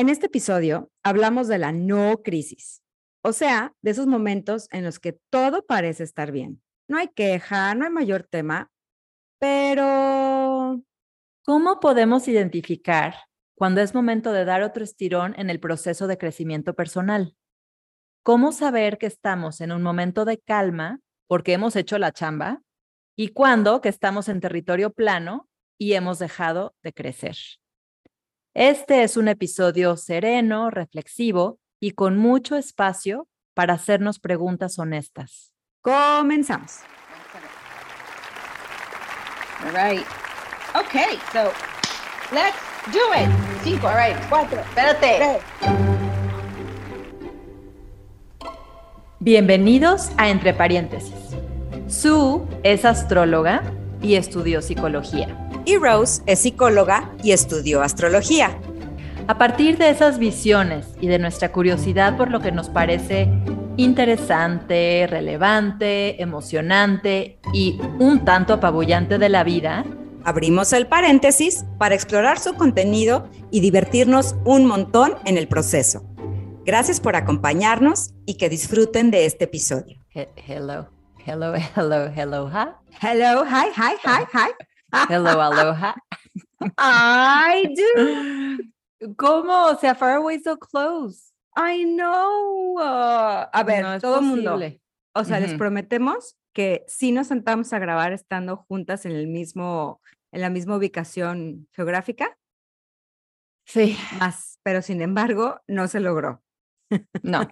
En este episodio hablamos de la no crisis, o sea, de esos momentos en los que todo parece estar bien. No hay queja, no hay mayor tema, pero ¿cómo podemos identificar cuando es momento de dar otro estirón en el proceso de crecimiento personal? ¿Cómo saber que estamos en un momento de calma porque hemos hecho la chamba y cuándo que estamos en territorio plano y hemos dejado de crecer? Este es un episodio sereno, reflexivo y con mucho espacio para hacernos preguntas honestas. comenzamos. All right. Okay, so let's do it. Cinco, all right, cuatro, espérate. Bienvenidos a Entre Paréntesis. Sue es astróloga y estudió psicología. Y Rose es psicóloga y estudió astrología. A partir de esas visiones y de nuestra curiosidad por lo que nos parece interesante, relevante, emocionante y un tanto apabullante de la vida, abrimos el paréntesis para explorar su contenido y divertirnos un montón en el proceso. Gracias por acompañarnos y que disfruten de este episodio. hello, hello, hello, hello, hi. Hello, hi, hi, hi, hi. Hello, aloha. I do. ¿Cómo? O sea, far away so close. I know. Uh, a ver, todo el mundo. O sea, les prometemos que si nos sentamos a grabar estando juntas en el mismo, en la misma ubicación geográfica. Sí. Más, pero sin embargo, no se logró. No,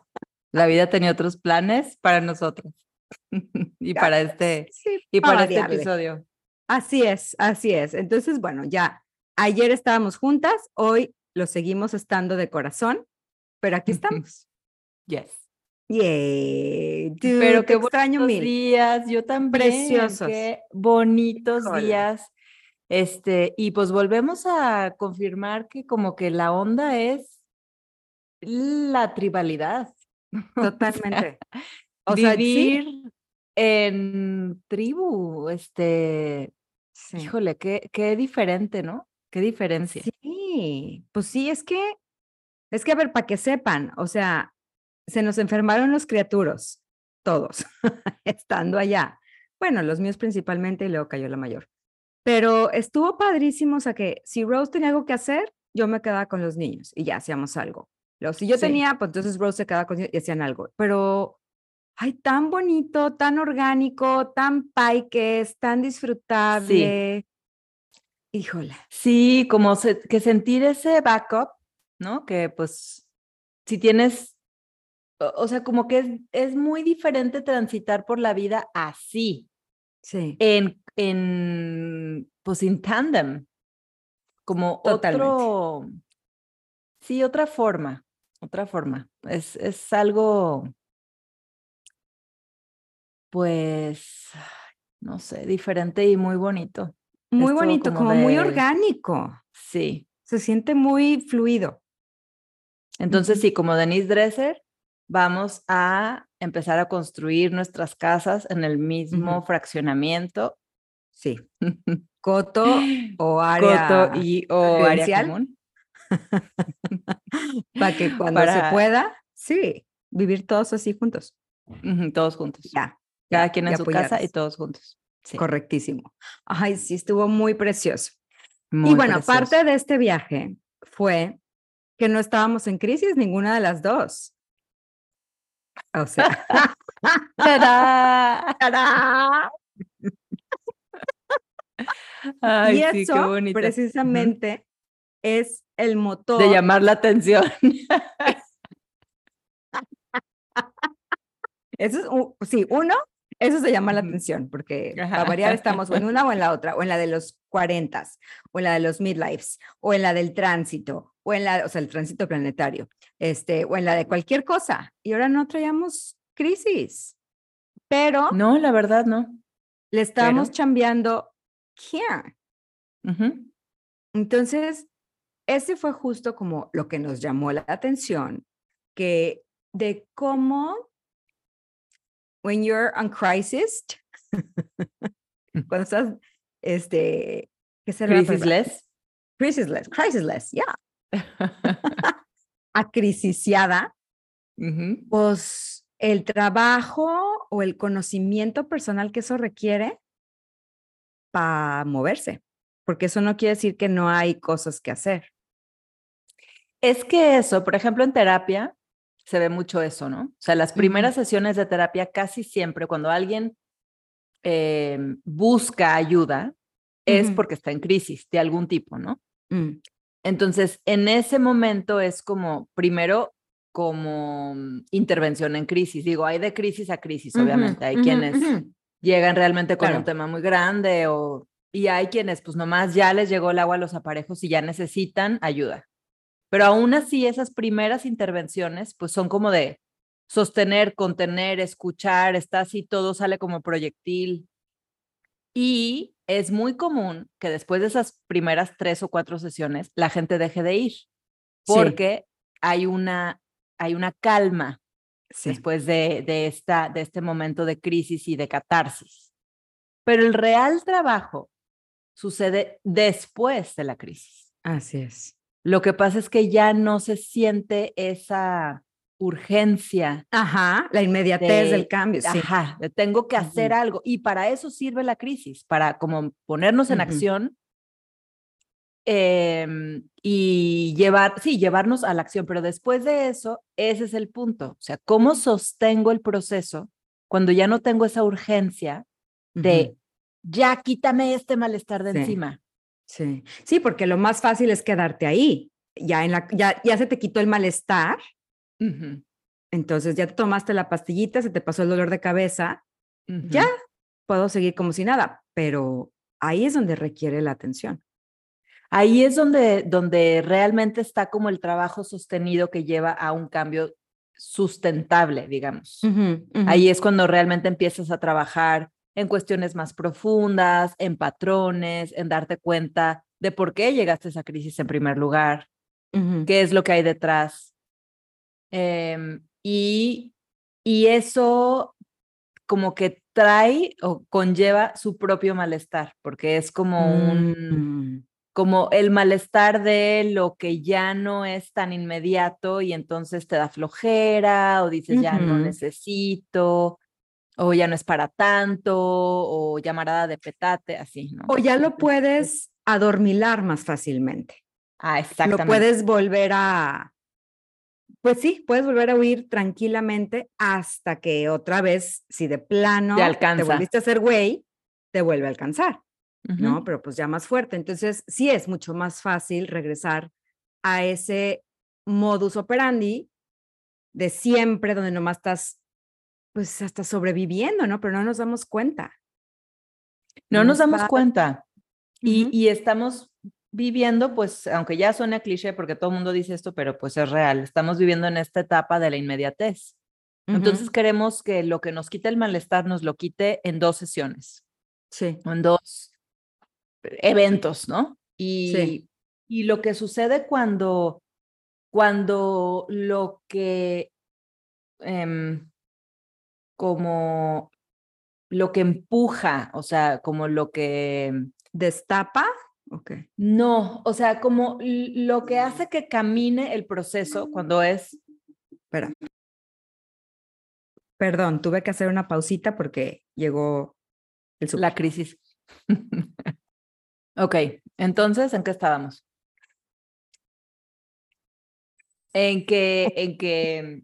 la vida tenía otros planes para nosotros y para este y para este episodio. Así es, así es. Entonces, bueno, ya ayer estábamos juntas, hoy lo seguimos estando de corazón, pero aquí estamos. Yes. Yay. pero qué extraño mil. días, yo también. Preciosos. Qué bonitos días. Este, y pues volvemos a confirmar que como que la onda es la tribalidad. Totalmente. O sea, vivir en tribu, este, híjole, qué, qué diferente, ¿no? Qué diferencia. Sí, pues sí, es que, es que a ver, para que sepan, o sea, se nos enfermaron los criaturos, todos, estando allá. Bueno, los míos principalmente y luego cayó la mayor. Pero estuvo padrísimo, o sea que si Rose tenía algo que hacer, yo me quedaba con los niños y ya hacíamos algo si yo tenía, pues entonces Rose se quedaba con y hacían algo. Pero, ay, tan bonito, tan orgánico, tan es tan disfrutable. Híjole. Sí, como que sentir ese backup, ¿no? Que pues, si tienes, o, sea, como que es, es, muy diferente transitar por la vida así. Sí. En, en pues, en tandem. Como otro. Sí, otra forma otra forma. Es, es algo, pues, no sé, diferente y muy bonito. Muy bonito, como, muy orgánico. Sí. Se siente muy fluido. Entonces, sí, como Denise Dresser, vamos a empezar a construir nuestras casas en el mismo fraccionamiento. Sí. Coto o área. Coto y o área común. Para que cuando se pueda, sí, vivir todos así juntos. todos juntos. Ya. Cada quien en su casa y todos juntos. Correctísimo. Ay, sí, estuvo muy precioso. y bueno, parte de este viaje fue que no estábamos en crisis ninguna de las dos. O sea. Ay, y eso, precisamente, es el motor. De llamar la atención. Eso es, sí, uno, eso se llama la atención, porque a variar estamos en una o en la otra, o en la de los cuarentas, o en la de los midlives, o en la del tránsito, o en la, o sea, el tránsito planetario, este, o en la de cualquier cosa. Y ahora no traíamos crisis, pero... No, la verdad no. Le estamos chambeando here. Entonces, ese fue justo como lo que nos llamó la atención, que de cómo, when you're on crisis, cuando estás, este, ¿qué será? Crisisless. Crisisless, crisisless, yeah. toda crisiciada, Ujú. pues el trabajo o el conocimiento personal que eso requiere para moverse, porque eso no quiere decir que no hay cosas que hacer. Es que eso, por ejemplo, en terapia se ve mucho eso, ¿no? O sea, las primeras sesiones de terapia casi siempre cuando alguien eh, busca ayuda es porque está en crisis de algún tipo, ¿no? Mm, Entonces, en ese momento es como, primero, como mm, intervención en crisis. Digo, hay de crisis a crisis, obviamente. Hay quienes llegan realmente con Claro. un tema muy grande o, y hay quienes pues nomás ya les llegó el agua a los aparejos y ya necesitan ayuda. Pero aún así, esas primeras intervenciones pues son como de sostener, contener, escuchar, está así, todo sale como proyectil. Y es muy común que después de esas primeras tres o cuatro sesiones la gente deje de ir Sí, porque hay una, hay una calma sí, después de, de, esta, de este momento de crisis y de catarsis. Pero el real trabajo sucede después de la crisis. así es. Lo que pasa es que ya no se siente esa urgencia Ajá, la inmediatez del de, cambio, sí. ajá, tengo que hacer algo. Y para eso sirve la crisis, para como ponernos en acción em, y llevar, sí, llevarnos a la acción. Pero después de eso, ese es el punto. O sea, ¿cómo sostengo el proceso cuando ya no tengo esa urgencia de ya quítame este malestar de Sí, encima? Sí. Sí, porque lo más fácil es quedarte ahí. Ya, en la, ya, ya se te quitó el malestar, entonces ya te tomaste la pastillita, se te pasó el dolor de cabeza, ya puedo seguir como si nada, pero ahí es donde requiere la atención. Ahí es donde, donde realmente está como el trabajo sostenido que lleva a un cambio sustentable, digamos. Ahí es cuando realmente empiezas a trabajar en cuestiones más profundas, en patrones, en darte cuenta de por qué llegaste a esa crisis en primer lugar, ujú. qué es lo que hay detrás. Em, y, y eso como que trae o conlleva su propio malestar, porque es como un, Mm, como el malestar de lo que ya no es tan inmediato y entonces te da flojera o dices ya no necesito o ya no es para tanto o llamarada de petate, así, ¿no? O ya lo puedes adormilar más fácilmente. ah, Lo exactamente. puedes volver a, pues sí, puedes volver a huir tranquilamente hasta que otra vez, si de plano te alcanza. volviste a hacer güey, te vuelve a alcanzar, ¿no? Pero pues ya más fuerte. Entonces, sí es mucho más fácil regresar a ese modus operandi de siempre, donde nomás estás, pues hasta sobreviviendo, ¿no? Pero no nos damos cuenta. No nos damos va- cuenta. Y, y estamos viviendo, pues, aunque ya suene cliché porque todo el mundo dice esto, pero pues es real, estamos viviendo en esta etapa de la inmediatez. Entonces queremos que lo que nos quite el malestar nos lo quite en dos sesiones Sí. o en dos eventos, ¿no? Y, Sí. y lo que sucede cuando, cuando lo que, em, como lo que empuja, o sea, como lo que ¿Destapa? Ok. No, o sea, como lo que hace que camine el proceso cuando es, Espera. Perdón, tuve que hacer una pausita porque llegó el súper. la crisis. ok, entonces, ¿en qué estábamos? En que, en que,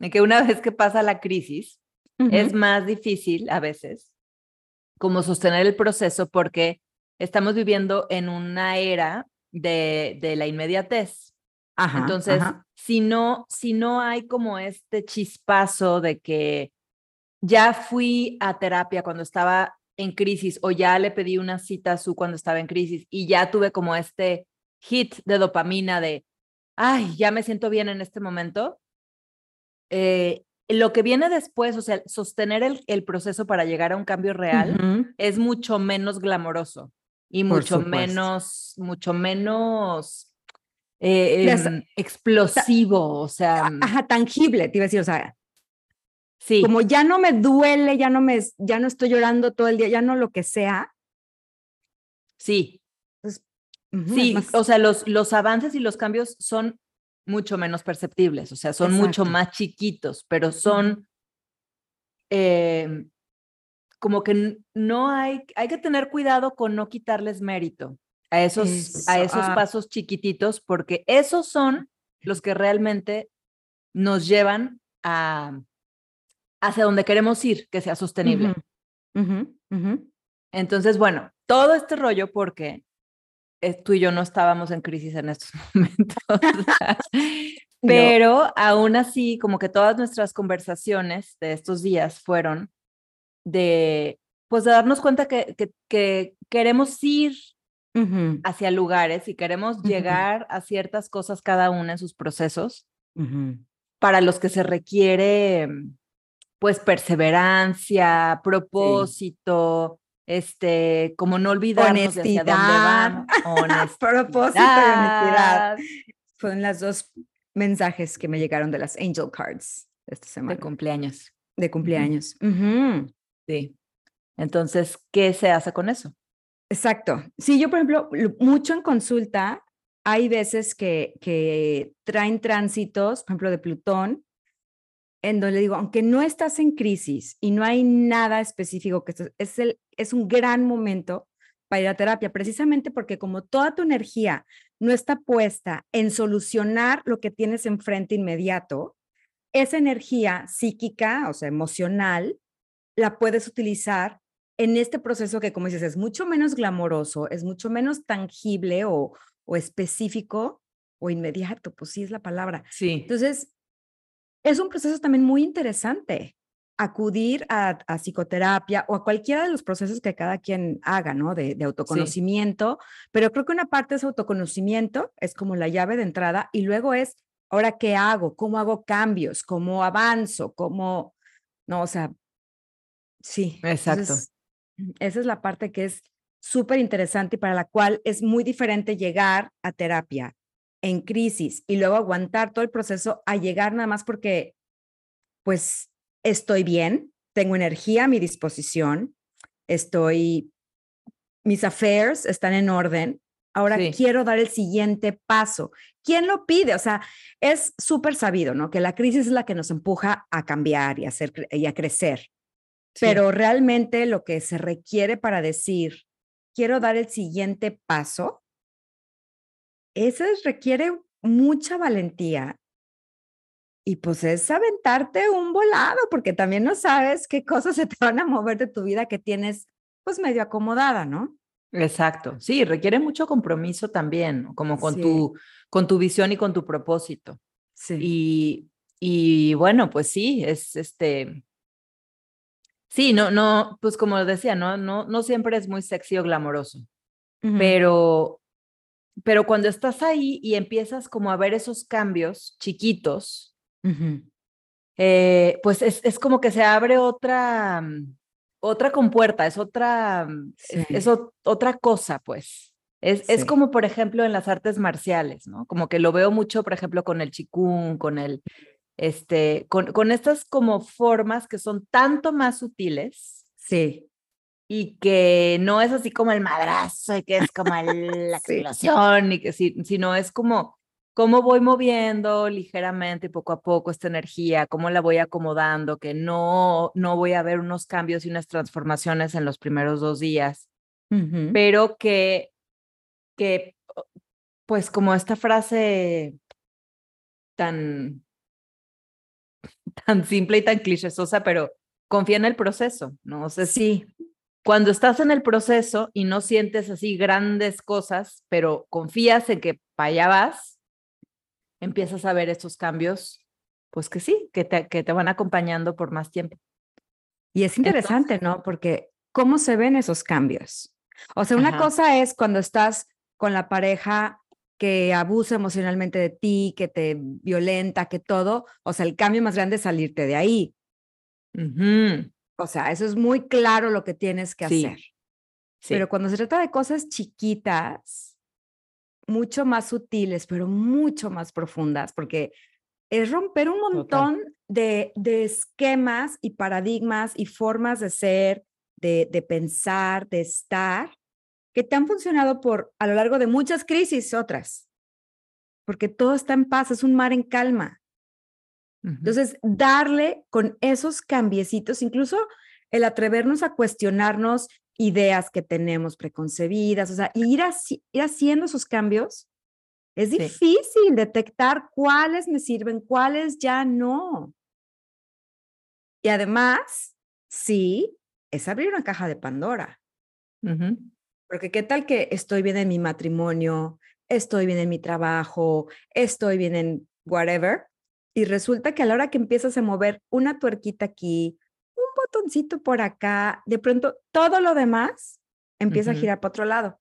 en que una vez que pasa la crisis, es más difícil a veces como sostener el proceso porque estamos viviendo en una era de, de la inmediatez. Ajá, Entonces, ajá. si no, si no hay como este chispazo de que ya fui a terapia cuando estaba en crisis o ya le pedí una cita a su cuando estaba en crisis y ya tuve como este hit de dopamina de, ay, ya me siento bien en este momento, eh, lo que viene después, o sea, sostener el, el proceso para llegar a un cambio real Ujú. es mucho menos glamoroso y mucho menos, mucho menos eh, em, explosivo, o sea, mm, Ajá, tangible, te iba a decir, o sea, sí, como ya no me duele, ya no me, ya no estoy llorando todo el día, ya no lo que sea. sí, sí, más- o sea, los, los avances y los cambios son mucho menos perceptibles, o sea, son mucho más chiquitos, pero son eh, como que no hay, hay que tener cuidado con no quitarles mérito a esos, a Eso, esos ah. pasos chiquititos, porque esos son los que realmente nos llevan a hacia donde queremos ir, que sea sostenible. Entonces, bueno, todo este rollo porque tú y yo no estábamos en crisis en estos momentos, pero aún así, como que todas nuestras conversaciones de estos días fueron de, pues, de darnos cuenta que, que, que queremos ir Ujú, hacia lugares y queremos Ujú. llegar a ciertas cosas cada una en sus procesos ujú. para los que se requiere, pues, perseverancia, propósito, este, como no olvidarnos de hacia dónde Honestidad. vamos. Propósito y honestidad. honestidad. Fueron las dos mensajes que me llegaron de las Angel Cards esta semana De cumpleaños. de cumpleaños. Ujú. Sí. Entonces, ¿qué se hace con eso? Exacto. Sí, yo, por ejemplo, lo- mucho en consulta, hay veces que, que traen tránsitos, por ejemplo, de Plutón, en donde digo, aunque no estás en crisis y no hay nada específico, que estés- es, el, es un gran momento para ir a terapia, precisamente porque como toda tu energía no está puesta en solucionar lo que tienes enfrente inmediato, esa energía psíquica, o sea, emocional, la puedes utilizar en este proceso que, como dices, es mucho menos glamoroso, es mucho menos tangible o, o específico o inmediato, pues sí es la palabra. Sí. Entonces, es un proceso también muy interesante acudir a, a psicoterapia o a cualquiera de los procesos que cada quien haga, ¿no? De, de autoconocimiento, pero creo que una parte es autoconocimiento, es como la llave de entrada, y luego es, ahora, ¿qué hago? ¿Cómo hago cambios? ¿Cómo avanzo? ¿Cómo, no? O sea, sí. Exacto. entonces, esa es la parte que es súper interesante y para la cual es muy diferente llegar a terapia en crisis y luego aguantar todo el proceso a llegar nada más porque, pues, estoy bien, tengo energía a mi disposición, estoy, mis affairs están en orden. Ahora Sí. quiero dar el siguiente paso. ¿Quién lo pide? O sea, es súper sabido, ¿no? Que la crisis es la que nos empuja a cambiar y a, hacer, cre- y a crecer. Sí. Pero realmente lo que se requiere para decir, quiero dar el siguiente paso, eso es- requiere mucha valentía. Y pues es aventarte un volado, porque también no sabes qué cosas se te van a mover de tu vida que tienes pues medio acomodada, ¿no? Exacto. Sí, requiere mucho compromiso también, como con Sí. tu con tu visión y con tu propósito. Sí. Y, y bueno, pues sí, es este. Sí, no, no, pues como decía, no, no, no siempre es muy sexy o glamoroso, pero, pero cuando estás ahí y empiezas como a ver esos cambios chiquitos, eh, pues es, es como que se abre otra, mm, otra compuerta, es otra, mm, es, otra cosa, pues. Es, es como, por ejemplo, en las artes marciales, ¿no? Como que lo veo mucho, por ejemplo, con el chikung, con el, este, con, con estas como formas que son tanto más sutiles Sí. y que no es así como el madrazo y que es como el- la Sí. explosión y que sí, sino es como cómo voy moviendo ligeramente poco a poco esta energía, cómo la voy acomodando, que no, no voy a ver unos cambios y unas transformaciones en los primeros dos días, pero que, que pues como esta frase tan, tan simple y tan clichésosa, pero confía en el proceso, ¿no? O sea, Sí. cuando estás en el proceso y no sientes así grandes cosas, pero confías en que para allá vas, empiezas a ver estos cambios, pues que sí, que te, que te van acompañando por más tiempo. Y es interesante, ¿no? Porque ¿cómo se ven esos cambios? O sea, una Ajá. cosa es cuando estás con la pareja que abusa emocionalmente de ti, que te violenta, que todo, o sea, el cambio más grande es salirte de ahí. Ujú, O sea, eso es muy claro lo que tienes que Sí, hacer. sí, Pero cuando se trata de cosas chiquitas, mucho más sutiles, pero mucho más profundas, porque es romper un montón de, de esquemas y paradigmas y formas de ser, de, de pensar, de estar, que te han funcionado por a lo largo de muchas crisis, otras. porque todo está en paz, es un mar en calma. Entonces, darle con esos cambiecitos, incluso el atrevernos a cuestionarnos ideas que tenemos preconcebidas, o sea, ir, ir haciendo esos cambios, es difícil detectar cuáles me sirven, cuáles ya no. Y además, sí, es abrir una caja de Pandora. Porque qué tal que estoy bien en mi matrimonio, estoy bien en mi trabajo, estoy bien en whatever, y resulta que a la hora que empiezas a mover una tuerquita aquí, botoncito por acá, de pronto todo lo demás empieza a girar para otro lado.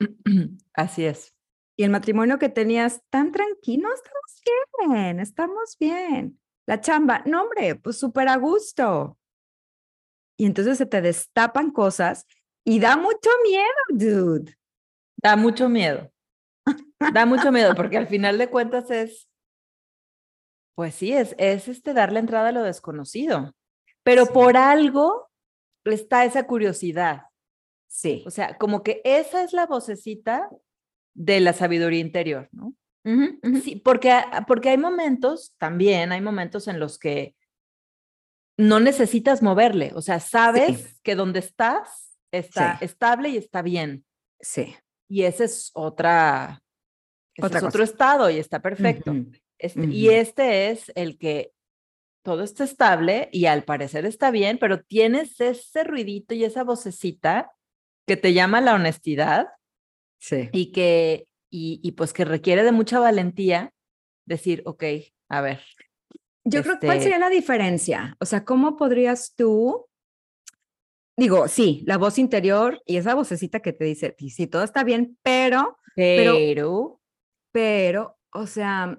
Así es. Y el matrimonio que tenías tan tranquilo, estamos bien, estamos bien. La chamba, no hombre, pues súper a gusto. Y entonces se te destapan cosas y da mucho miedo, dude. Da mucho miedo. Da mucho miedo porque al final de cuentas es, pues sí, es, es este darle entrada a lo desconocido. Pero por algo está esa curiosidad. Sí. O sea, como que esa es la vocecita de la sabiduría interior, ¿no? Sí, porque, porque hay momentos, también hay momentos en los que no necesitas moverle, o sea, sabes que donde estás está estable y está bien. Sí. Y ese es otra, es otro estado y está perfecto. Este, y este es el que todo está estable y al parecer está bien, pero tienes ese ruidito y esa vocecita que te llama la honestidad. Sí. Y que, y, y pues que requiere de mucha valentía decir, ok, a ver, yo creo que cuál sería este la diferencia. O sea, ¿cómo podrías tú? Digo, sí, la voz interior y esa vocecita que te dice, sí, todo está bien, pero, pero, pero, o sea,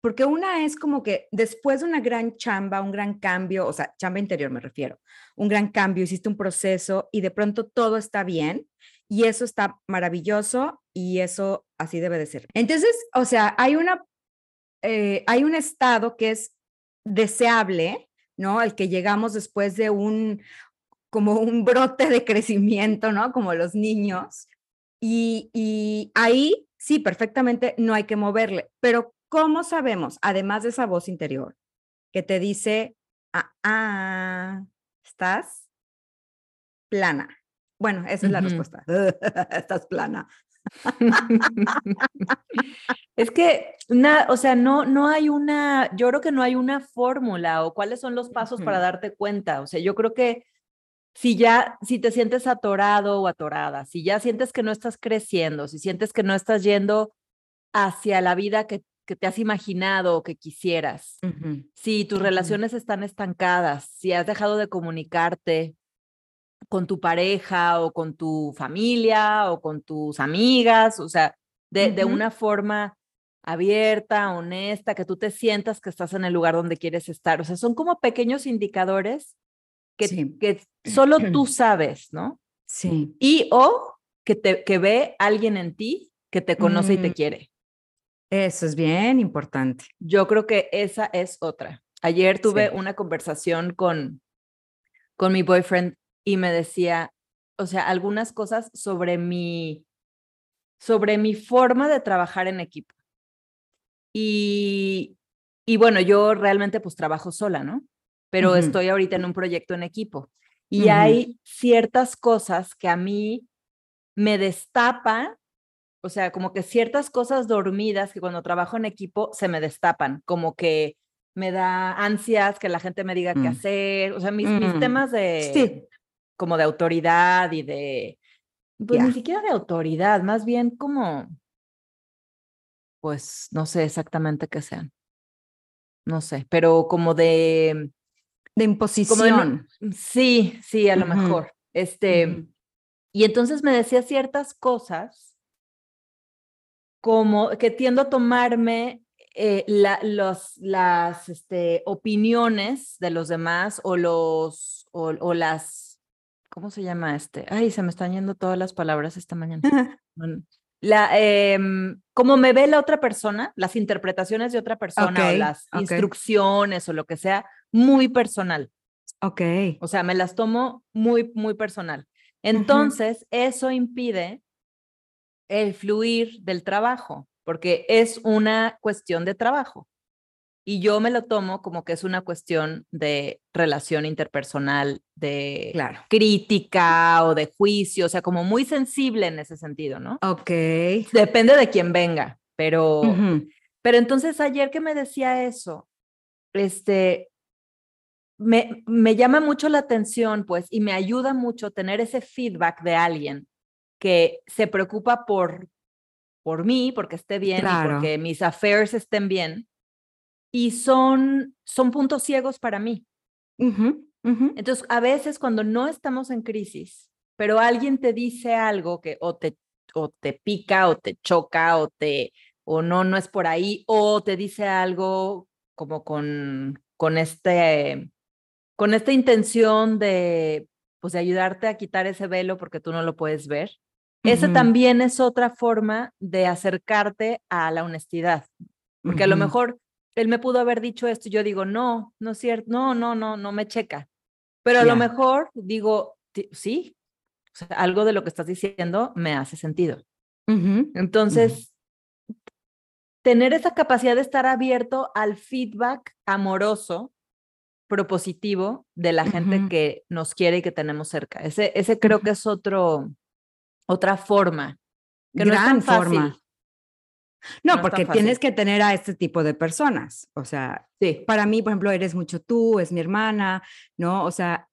porque una es como que después de una gran chamba, un gran cambio, o sea, chamba interior me refiero, un gran cambio, hiciste un proceso y de pronto todo está bien y eso está maravilloso y eso así debe de ser. Entonces, o sea, hay una, eh, hay un estado que es deseable, ¿no? Al que llegamos después de un, como un brote de crecimiento, ¿no? Como los niños. Y, y ahí sí, perfectamente no hay que moverle, pero ¿cómo sabemos, además de esa voz interior, que te dice, ah, ah estás plana? Bueno, esa es la respuesta. estás plana. es que, o sea, no, no hay una, yo creo que no hay una fórmula o cuáles son los pasos para darte cuenta. O sea, yo creo que si ya, si te sientes atorado o atorada, si ya sientes que no estás creciendo, si sientes que no estás yendo hacia la vida que, que te has imaginado o que quisieras, si tus relaciones están estancadas, si has dejado de comunicarte, con tu pareja o con tu familia o con tus amigas, o sea, de, de, una forma abierta, honesta, que tú te sientas que estás en el lugar donde quieres estar. O sea, son como pequeños indicadores que, que solo tú sabes, ¿no? Sí. Y o que, te, que ve alguien en ti que te conoce y te mm. quiere. Eso es bien importante. Yo creo que esa es otra. Ayer tuve una conversación con, con mi boyfriend y me decía, o sea, algunas cosas sobre mi, sobre mi forma de trabajar en equipo. Y, y bueno, yo realmente pues trabajo sola, ¿no? Pero estoy ahorita en un proyecto en equipo. Y hay ciertas cosas que a mí me destapan, o sea, como que ciertas cosas dormidas que cuando trabajo en equipo se me destapan, como que me da ansias que la gente me diga qué mm. hacer, o sea, mis, mis mm. temas de, sí como de autoridad y de, pues ni siquiera de autoridad, más bien como, pues no sé exactamente qué sean. No sé, pero como de... De imposición. sí, sí, a lo mejor. Este, y entonces me decía ciertas cosas como que tiendo a tomarme eh, la, los, las este, opiniones de los demás o, los, o las ¿cómo se llama este? Ay, se me están yendo todas las palabras esta mañana. la, em, como me ve la otra persona, las interpretaciones de otra persona o las instrucciones o lo que sea, muy personal. Ok. O sea, me las tomo muy, muy personal. Entonces, eso impide el fluir del trabajo, porque es una cuestión de trabajo. Y yo me lo tomo como que es una cuestión de relación interpersonal, de Claro. crítica o de juicio, o sea, como muy sensible en ese sentido, ¿no? Ok. Depende de quién venga, pero, pero entonces ayer que me decía eso, este, me, me llama mucho la atención, pues, y me ayuda mucho tener ese feedback de alguien que se preocupa por, por mí, porque esté bien y porque mis affairs estén bien. Y son, son puntos ciegos para mí. Entonces, a veces cuando no estamos en crisis, pero alguien te dice algo que o te, o te pica o te choca o te o no no es por ahí o te dice algo como con con este con esta intención de pues de ayudarte a quitar ese velo porque tú no lo puedes ver. Ujú. también es otra forma de acercarte a la honestidad, porque a lo mejor él me pudo haber dicho esto y yo digo, no, no es cierto, no, no, no, no me checa. Pero a lo mejor digo, "Ti- sí, o sea, algo de lo que estás diciendo me hace sentido. Entonces, tener esa capacidad de estar abierto al feedback amoroso, propositivo de la gente que nos quiere y que tenemos cerca. Ese, ese creo que es otro, otra forma, que no es tan Gran forma. fácil. No, porque tienes que tener a este tipo de personas. O sea, Sí. para mí, por ejemplo, eres mucho tú, es mi hermana, ¿no? O sea,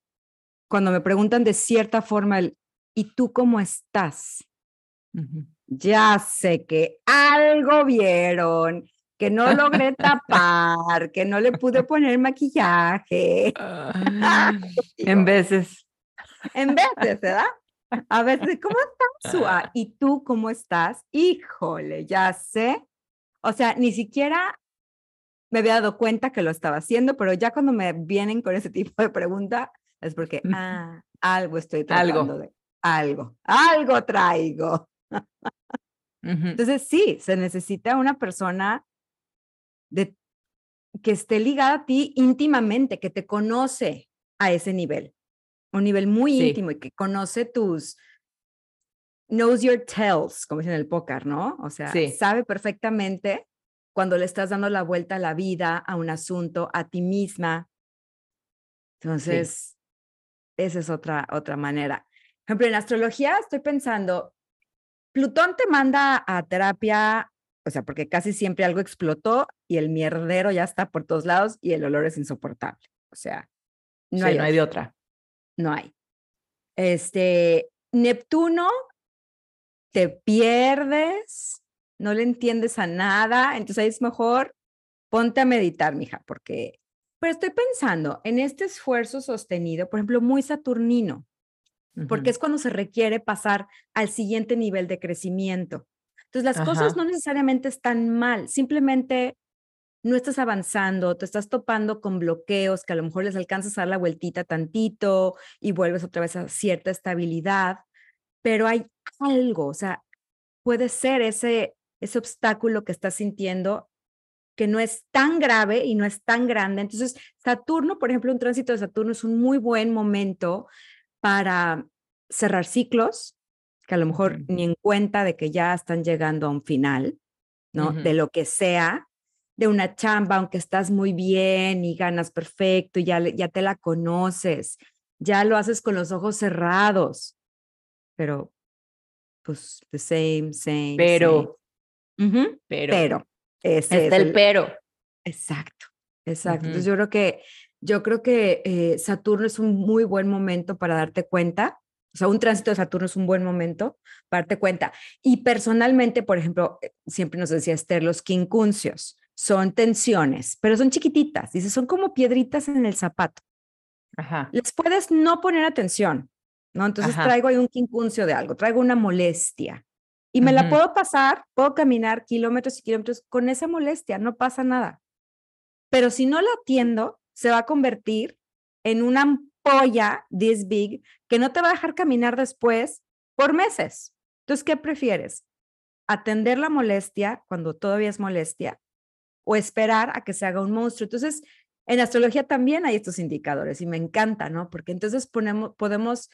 cuando me preguntan de cierta forma, el, ¿y tú cómo estás? Ya sé que algo vieron, que no logré tapar, que no le pude poner maquillaje. en Digo, veces. En veces, ¿verdad? A veces, ¿cómo estás? Sua? ¿Y tú cómo estás? Híjole, ya sé. O sea, ni siquiera me había dado cuenta que lo estaba haciendo, pero ya cuando me vienen con ese tipo de pregunta, es porque, ah, algo estoy tratando Algo. de, algo, algo traigo. Entonces, sí, se necesita una persona de, que esté ligada a ti íntimamente, que te conoce a ese nivel, un nivel muy Sí. íntimo y que conoce tus, knows your tells, como dicen en el póker, ¿no? O sea, Sí. sabe perfectamente cuando le estás dando la vuelta a la vida, a un asunto, a ti misma. Entonces, esa es otra, otra manera. Por ejemplo, en astrología estoy pensando, Plutón te manda a terapia, o sea, porque casi siempre algo explotó y el mierdero ya está por todos lados y el olor es insoportable. O sea, no Sí, hay no hay de otra. No hay. Este, Neptuno, te pierdes, no le entiendes a nada, entonces ahí es mejor ponte a meditar, mija, porque, pero estoy pensando en este esfuerzo sostenido, por ejemplo, muy saturnino, porque es cuando se requiere pasar al siguiente nivel de crecimiento. Entonces, las cosas no necesariamente están mal, simplemente no estás avanzando, te estás topando con bloqueos que a lo mejor les alcanzas a dar la vueltita tantito y vuelves otra vez a cierta estabilidad, pero hay algo, o sea, puede ser ese, ese obstáculo que estás sintiendo que no es tan grave y no es tan grande. Entonces, Saturno, por ejemplo, un tránsito de Saturno es un muy buen momento para cerrar ciclos, que a lo mejor ni en cuenta de que ya están llegando a un final, ¿no? De lo que sea, de una chamba, aunque estás muy bien y ganas perfecto, y ya, ya te la conoces, ya lo haces con los ojos cerrados, pero pues the same, same, Pero, same. Pero, Pero, ese es el el- pero. Exacto, exacto. Entonces yo creo que, yo creo que eh, Saturno es un muy buen momento para darte cuenta. O sea, un tránsito de Saturno es un buen momento para darte cuenta. Y personalmente, por ejemplo, eh, siempre nos decía Esther, los quincunциos son tensiones, pero son chiquititas. Dice, son como piedritas en el zapato. Ajá. Les puedes no poner atención, ¿no? Entonces Ajá. traigo ahí un quincuncio de algo, traigo una molestia. Y me la puedo pasar, puedo caminar kilómetros y kilómetros con esa molestia, no pasa nada. Pero si no la atiendo, se va a convertir en una ampolla this big que no te va a dejar caminar después por meses. Entonces, ¿qué prefieres? ¿Atender la molestia cuando todavía es molestia o esperar a que se haga un monstruo? Entonces, en astrología también hay estos indicadores y me encanta, ¿no? Porque entonces ponemos, podemos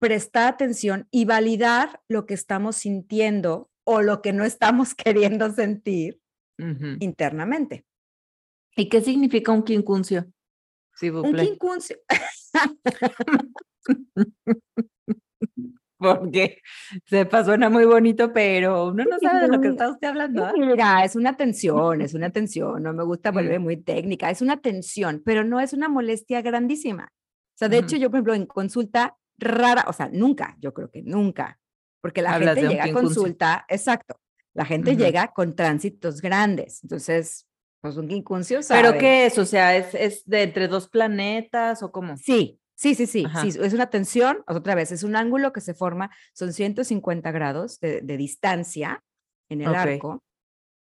prestar atención y validar lo que estamos sintiendo o lo que no estamos queriendo sentir internamente. ¿Y qué significa un quincuncio? Sí, Un quincuncio, Porque sepa, suena muy bonito, pero uno no sabe de lo que está usted hablando. ¿ah? mira, es una tensión, es una tensión, no me gusta Mm. volver muy técnica, es una tensión, pero no es una molestia grandísima. O sea, de Ujú. hecho, yo, por ejemplo, en consulta rara, o sea, nunca, yo creo que nunca, porque la Hablas gente llega a consulta, exacto, la gente Ujú. llega con tránsitos grandes, entonces, pues un quincuncio, ¿Pero qué es? O sea, ¿es, es de entre dos planetas o cómo? Sí, sí, sí, sí, Ajá. sí, es una tensión, otra vez, es un ángulo que se forma, son 150 grados de, de distancia en el arco,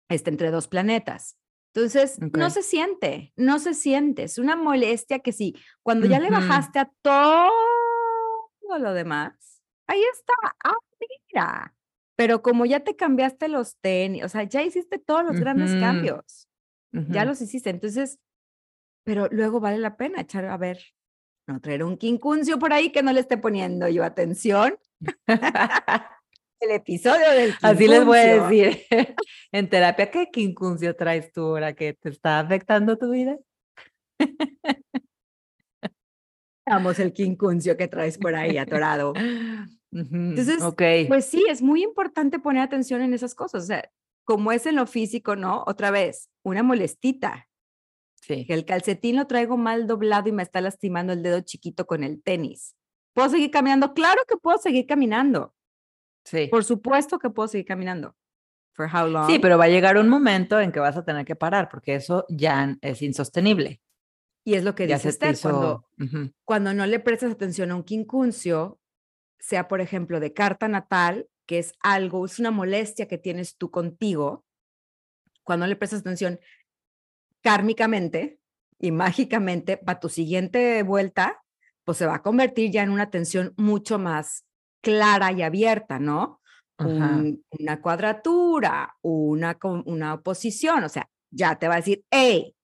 está entre dos planetas. Entonces, no se siente, no se siente, es una molestia que sí, cuando ya le bajaste a todo lo demás, ahí está, ah, mira, pero como ya te cambiaste los tenis, o sea, ya hiciste todos los grandes cambios, ya los hiciste, entonces, pero luego vale la pena echar a ver, no traer un quincuncio por ahí que no le esté poniendo yo atención. El episodio del Así les voy a quincuncio. decir en terapia, ¿qué quincuncio traes tú ahora que te está afectando tu vida? Vamos el quincuncio que traes por ahí atorado. Entonces. Pues sí, es muy importante poner atención en esas cosas. O sea, como es en lo físico, ¿no? Otra vez, una molestita. Sí. Que el calcetín lo traigo mal doblado y me está lastimando el dedo chiquito con el tenis. ¿Puedo seguir caminando? Claro que puedo seguir caminando. Sí. Por supuesto que puedo seguir caminando. For how long? Sí, pero va a llegar un momento en que vas a tener que parar porque eso ya es insostenible. Y es lo que Ya dice Esther, cuando, hizo. Ujú, cuando no le prestas atención a un quincuncio, sea por ejemplo de carta natal, que es algo, es una molestia que tienes tú contigo, cuando le prestas atención kármicamente y mágicamente para tu siguiente vuelta, pues se va a convertir ya en una tensión mucho más clara y abierta, ¿no? Un- una cuadratura, una, una oposición, o sea, ya te va a decir, hey,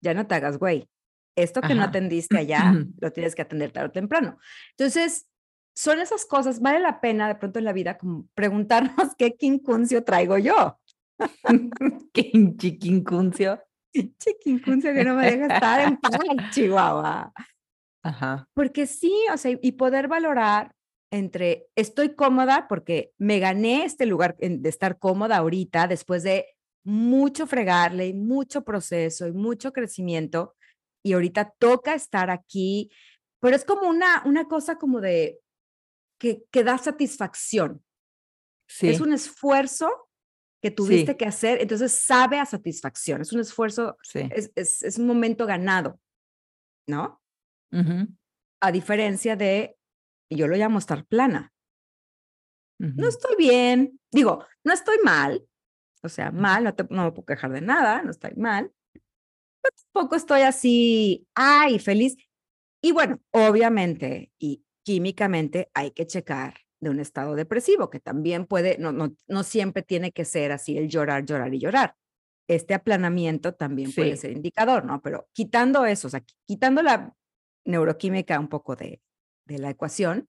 ya no te hagas güey. Esto que no Ajá. atendiste allá, lo tienes que atender tarde o temprano. Entonces, son esas cosas, vale la pena de pronto en la vida como preguntarnos qué quincuncio traigo yo. Quinchi quincuncio. Pinche quincuncio que no me deja estar en paz, Chihuahua. Ajá. Porque sí, o sea, y poder valorar entre estoy cómoda porque me gané este lugar de estar cómoda ahorita después de mucho fregarle y mucho proceso y mucho crecimiento y ahorita toca estar aquí, pero es como una, una cosa como de que, que da satisfacción. Sí. Es un esfuerzo que tuviste que hacer, entonces sabe a satisfacción, es un esfuerzo, sí. es, es, es un momento ganado, ¿no? A diferencia de, yo lo llamo estar plana. No estoy bien, digo, no estoy mal, o sea, mal, no, te, no me puedo quejar de nada, no estoy mal, pero tampoco estoy así, ay, feliz. Y bueno, obviamente y químicamente hay que checar de un estado depresivo, que también puede, no, no, no siempre tiene que ser así el llorar, llorar y llorar. Este aplanamiento también puede ser indicador, ¿no? Pero quitando eso, o sea, qui- quitando la neuroquímica un poco de, de la ecuación,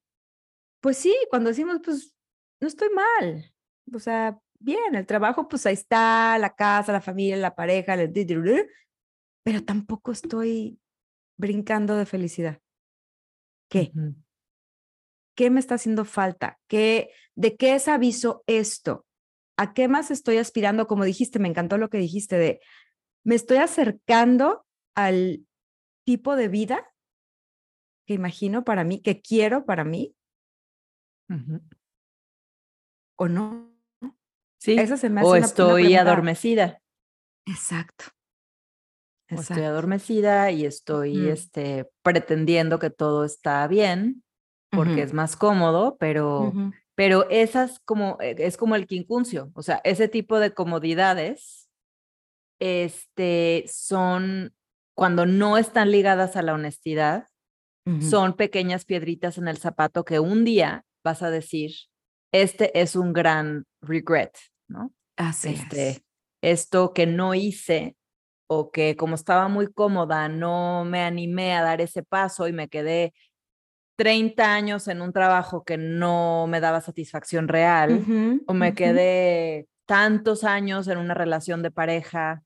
pues sí, cuando decimos, pues no estoy mal, o sea, bien, el trabajo, pues ahí está, la casa, la familia, la pareja, el pero tampoco estoy brincando de felicidad. ¿Qué? ¿Qué me está haciendo falta? ¿Qué, ¿De qué es aviso esto? ¿A qué más estoy aspirando? Como dijiste, me encantó lo que dijiste de, me estoy acercando al tipo de vida que imagino para mí, que quiero para mí o no. Sí. Esa se me hace o una- estoy adormecida. Exacto. O estoy adormecida y estoy este, pretendiendo que todo está bien porque es más cómodo, pero, pero esas como, eh, es como el quincuncio, o sea, ese tipo de comodidades este, son, cuando no están ligadas a la honestidad, son pequeñas piedritas en el zapato que un día vas a decir, este es un gran regret, ¿no? Así este, es. esto que no hice o que como estaba muy cómoda, no me animé a dar ese paso y me quedé 30 años en un trabajo que no me daba satisfacción real o me quedé tantos años en una relación de pareja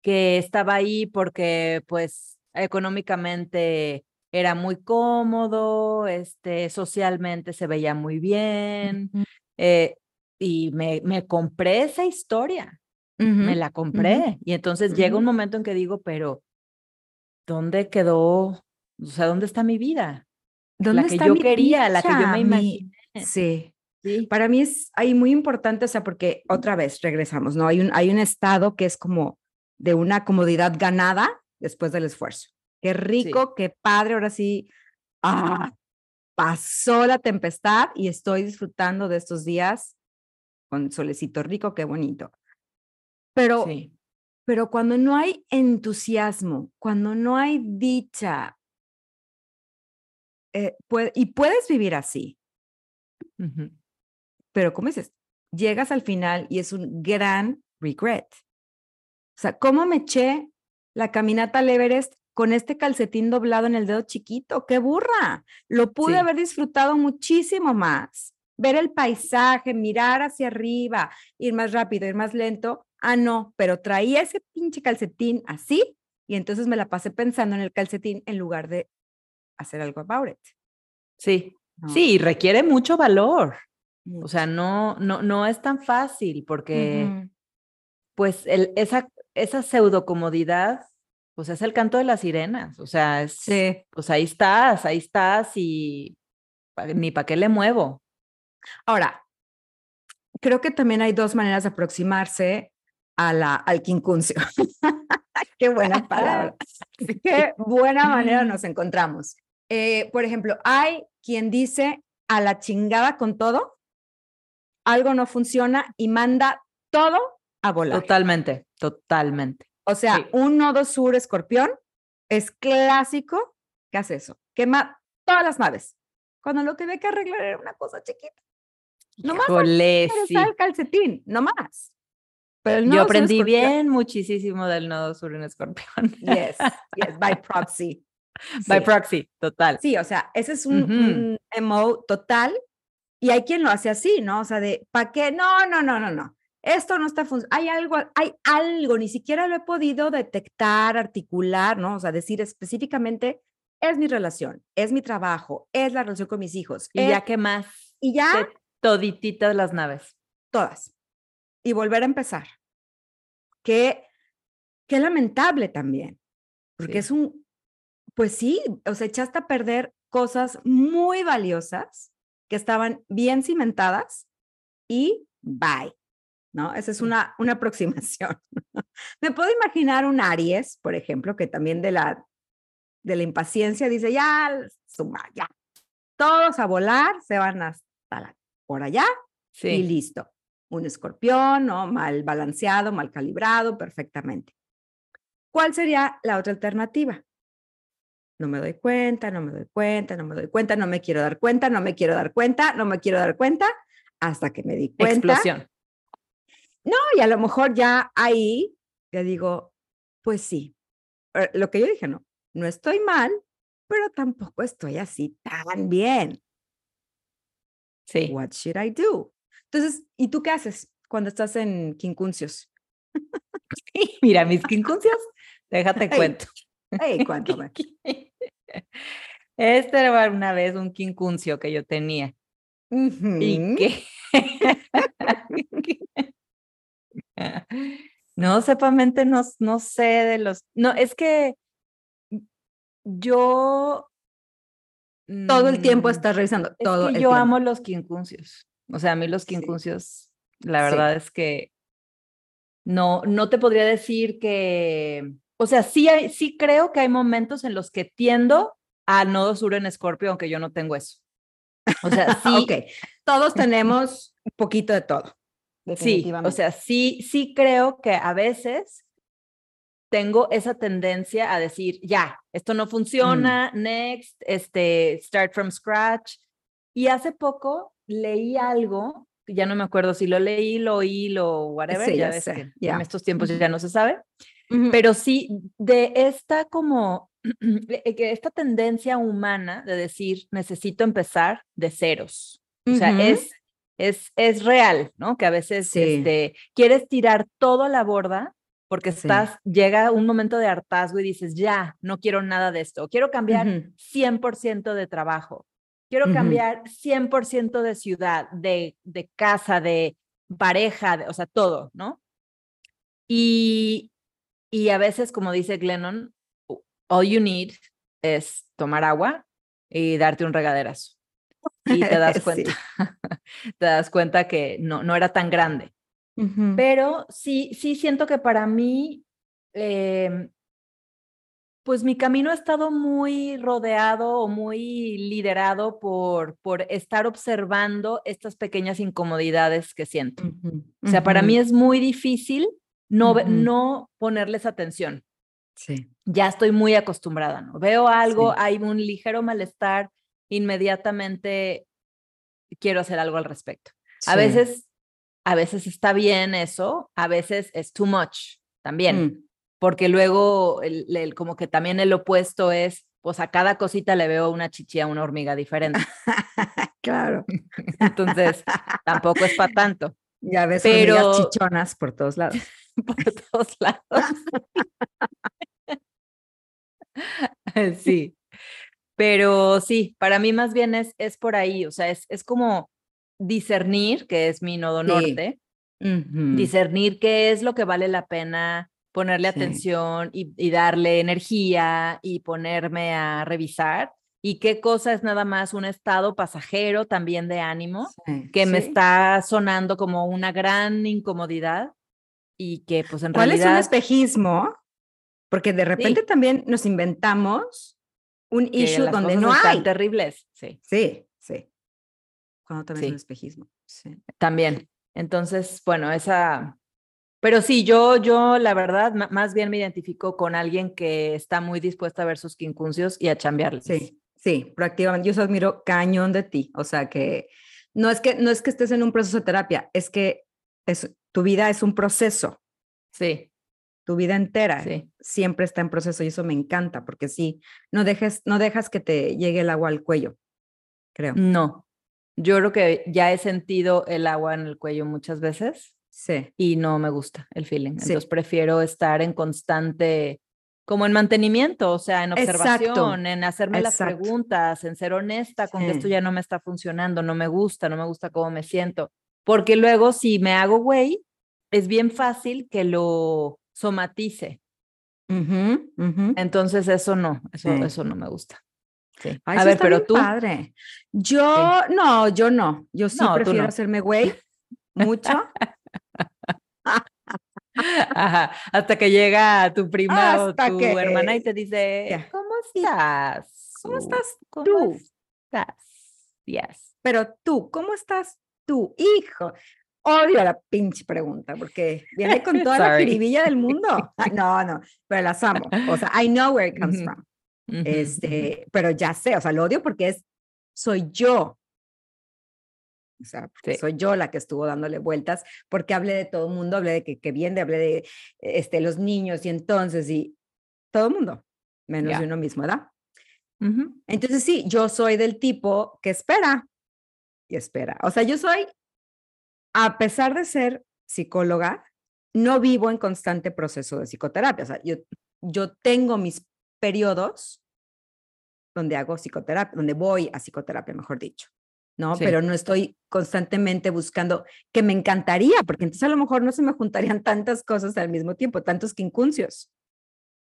que estaba ahí porque pues económicamente era muy cómodo, este, socialmente se veía muy bien eh, y me, me compré esa historia, me la compré y entonces llega un momento en que digo, pero ¿dónde quedó? O sea, ¿dónde está mi vida? ¿Dónde La que está yo mi quería, la que yo dicha? me Mi- imaginé. Sí. Sí, Para mí es ahí muy importante, o sea, porque otra vez regresamos, ¿no? Hay un, hay un estado que es como de una comodidad ganada después del esfuerzo. Qué rico, qué padre, ahora sí, ah, pasó la tempestad y estoy disfrutando de estos días con solecito rico, qué bonito. Pero, sí. pero cuando no hay entusiasmo, cuando no hay dicha, eh, y puedes vivir así, pero como dices, llegas al final y es un gran regret. O sea, ¿cómo me eché la caminata al Everest con este calcetín doblado en el dedo chiquito? ¡Qué burra! Lo pude Sí. haber disfrutado muchísimo más. Ver el paisaje, mirar hacia arriba, ir más rápido, ir más lento. Ah, no, pero traía ese pinche calcetín así y entonces me la pasé pensando en el calcetín en lugar de hacer algo about it. Sí, ¿no? sí, y requiere mucho valor. O sea, no, no, no es tan fácil porque, pues, el, esa, esa pseudo comodidad, pues es el canto de las sirenas. O sea, es, Sí. pues ahí estás, ahí estás y pa- ni para qué le muevo. Ahora, creo que también hay dos maneras de aproximarse a la, al quincuncio. Qué buena palabra. Qué buena manera nos encontramos. Eh, por ejemplo, hay quien dice a la chingada con todo, algo no funciona y manda todo a volar. Totalmente, totalmente. O sea, sí. un nodo sur escorpión es clásico que hace eso, quema todas las naves, cuando lo que había que arreglar era una cosa chiquita. No más el calcetín, no más. Pero Yo aprendí bien muchísimo del nodo sur en escorpión. Yes, yes, by proxy. By Sí. proxy, total. Sí, o sea, ese es un, Ujú. un MO total y hay quien lo hace así, ¿no? O sea, de, ¿para qué? No, no, no, no, no. Esto no está funcionando. Hay algo, hay algo, ni siquiera lo he podido detectar, articular, ¿no? O sea, decir específicamente, es mi relación, es mi trabajo, es la relación con mis hijos. Y es- ya que más, y ya de todititas las naves. todas. Y volver a empezar. Qué, qué lamentable también, porque Sí. es un, pues sí, o sea, echaste a perder cosas muy valiosas que estaban bien cimentadas y bye, ¿no? Esa es una, una aproximación. Me puedo imaginar un Aries, por ejemplo, que también de la, de la impaciencia dice, ya, suma, ya, todos a volar, se van hasta la, por allá y listo. Un escorpión, ¿no? Mal balanceado, mal calibrado, perfectamente. ¿Cuál sería la otra alternativa? No me doy cuenta, no me doy cuenta, no me doy cuenta, no me quiero dar cuenta, no me quiero dar cuenta, no me quiero dar cuenta, hasta que me di cuenta. Explosión. No, y a lo mejor ya ahí, ya digo, pues sí. Eh, Lo que yo dije, no, no estoy mal, pero tampoco estoy así tan bien. Sí. What should I do? Entonces, ¿y tú qué haces cuando estás en quincuncios? Mira, mis quincunциos, déjate cuento. Hey, cuéntame. Este era una vez un quincuncio que yo tenía. Y que. no, sepamente no, no sé de los. No, es que yo. Todo el tiempo mm, estás revisando. Es todo que yo tiempo. amo los quincuncios. O sea, a mí los Sí. quincuncios, la Sí. verdad es que no, no te podría decir que, o sea, sí, hay, sí creo que hay momentos en los que tiendo a nodo sur en Escorpio, aunque yo no tengo eso. O sea, sí, todos tenemos un poquito de todo. sí, o sea, sí, sí creo que a veces tengo esa tendencia a decir, ya, esto no funciona, next, este, start from scratch. Y hace poco leí algo, ya no me acuerdo si lo leí, lo oí, lo whatever, Sí, ya ya ves sé, que ya. en estos tiempos ya no se sabe, Pero sí de esta como eh, que esta tendencia humana de decir necesito empezar de ceros. O sea, es, es, es real, ¿no? Que a veces Sí. este, quieres tirar todo a la borda porque Sí. estás, llega un momento de hartazgo y dices, ya, no quiero nada de esto. Quiero cambiar Ujú. 100% de trabajo. Quiero cambiar 100% de ciudad, de, de casa, de pareja, de- o sea, todo, ¿no? Y, y a veces, como dice Glennon, all you need es tomar agua y darte un regaderazo. Y te das Sí. cuenta, te das cuenta que no, no era tan grande. Pero sí, sí siento que para mí, em, pues mi camino ha estado muy rodeado o muy liderado por, por estar observando estas pequeñas incomodidades que siento. Ujú, O sea, para mí es muy difícil no, no ponerles atención. Sí. Ya estoy muy acostumbrada, ¿no? Veo algo, Sí. hay un ligero malestar, inmediatamente quiero hacer algo al respecto. A veces, a veces está bien eso, a veces es too much también, Mm. porque luego el, el- como que también el opuesto es, pues a cada cosita le veo una chichi a una hormiga diferente. claro. Entonces, tampoco es para tanto, Ya ves hormigas Pero- chichonas por todos lados. por todos lados. sí, pero sí, para mí más bien es, es por ahí, o sea, es, es como discernir, que es mi nodo Sí. norte, discernir qué es lo que vale la pena ponerle Sí. atención y, y darle energía y ponerme a revisar y qué cosa es nada más un estado pasajero también de ánimo Sí, que me está sonando como una gran incomodidad y que pues en ¿Cuál es un realidad espejismo? Porque de repente también nos inventamos un que issue donde no hay. terribles, sí, Sí, sí. Cuando también es Sí. un espejismo. Sí. también. Entonces, bueno, esa pero sí, yo, yo, la verdad, más bien me identifico con alguien que está muy dispuesta a ver sus quincuncios y a chambearles. Sí, sí, proactivamente. Yo os admiro cañón de ti. O sea que no es que no es que estés en un proceso de terapia, es que es, tu vida es un proceso, Sí, tu vida entera sí. siempre está en proceso y eso me encanta porque sí, no dejes, no dejas que te llegue el agua al cuello, creo. No, yo creo que ya he sentido el agua en el cuello muchas veces Sí, y no me gusta el feeling. Sí. Entonces prefiero estar en constante, como en mantenimiento, o sea, en Exacto, observación, en hacerme las preguntas, en ser honesta con que esto ya no me está funcionando, no me gusta, no me gusta cómo me siento. Porque luego si me hago güey, es bien fácil que lo somatice. Entonces eso no, eso, Sí. eso no me gusta. Sí. Ay, A ver, pero tú, Padre. Yo, no, yo no. Yo sí No, prefiero no. hacerme güey mucho. Ajá, hasta que llega tu prima o tu que- hermana y te dice. ¿cómo estás? ¿Cómo estás ¿Cómo tú? estás? Yes. Pero tú, ¿cómo estás tú? Hijo, odio la pinche pregunta porque viene con toda la jiribilla del mundo. Ah, No, no, pero las amo. O sea, I know where it comes Ujú. from. Ujú, ujú. Este, pero ya sé, o sea, lo odio porque es, soy yo. O sea, Sí. soy yo la que estuvo dándole vueltas, porque hablé de todo el mundo, hablé de que, que bien, de hablé de este, los niños y entonces, y todo el mundo, menos Ya. de uno mismo, ¿verdad? Ujú. Entonces sí, yo soy del tipo que espera y espera. O sea, yo soy, a pesar de ser psicóloga, no vivo en constante proceso de psicoterapia. O sea, yo, yo tengo mis periodos donde hago psicoterapia, donde voy a psicoterapia, mejor dicho. ¿no? Sí. Pero no estoy constantemente buscando, que me encantaría, porque entonces a lo mejor no se me juntarían tantas cosas al mismo tiempo, tantos quincunциos.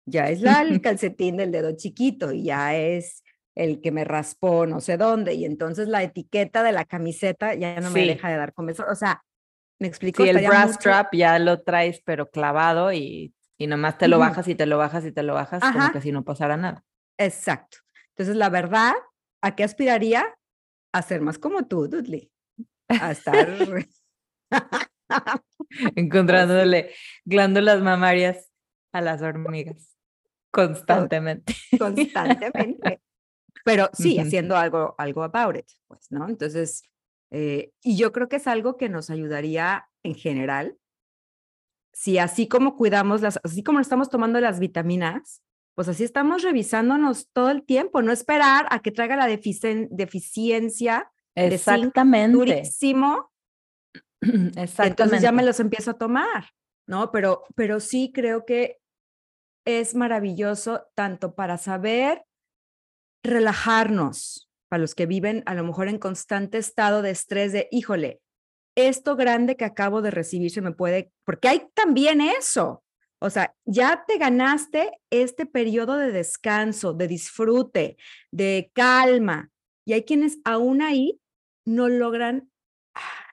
Ya es la, el calcetín del dedo chiquito y ya es el que me raspó no sé dónde y entonces la etiqueta de la camiseta ya no me deja de dar comezón. O sea, me explico. Sí, el Estaría bra mucho- strap ya lo traes pero clavado y, y nomás te lo bajas y te lo bajas y te lo bajas como que si no pasara nada. Exacto. Entonces, la verdad, ¿a qué aspiraría? A ser más como tú, Dudley. A estar... Encontrándole glándulas mamarias a las hormigas constantemente. constantemente. Pero sí, haciendo algo, algo about it, pues, ¿no? Entonces, eh, y yo creo que es algo que nos ayudaría en general. Si así como cuidamos las, así como estamos tomando las vitaminas, pues así estamos revisándonos todo el tiempo, no esperar a que traiga la deficien- deficiencia de Exactamente. durísimo, Exactamente. entonces ya me los empiezo a tomar, ¿no? Pero, pero sí creo que es maravilloso tanto para saber relajarnos, para los que viven a lo mejor en constante estado de estrés de, híjole, esto grande que acabo de recibir se me puede, porque hay también eso. O sea, ya te ganaste este periodo de descanso, de disfrute, de calma. Y hay quienes aún ahí no logran ah,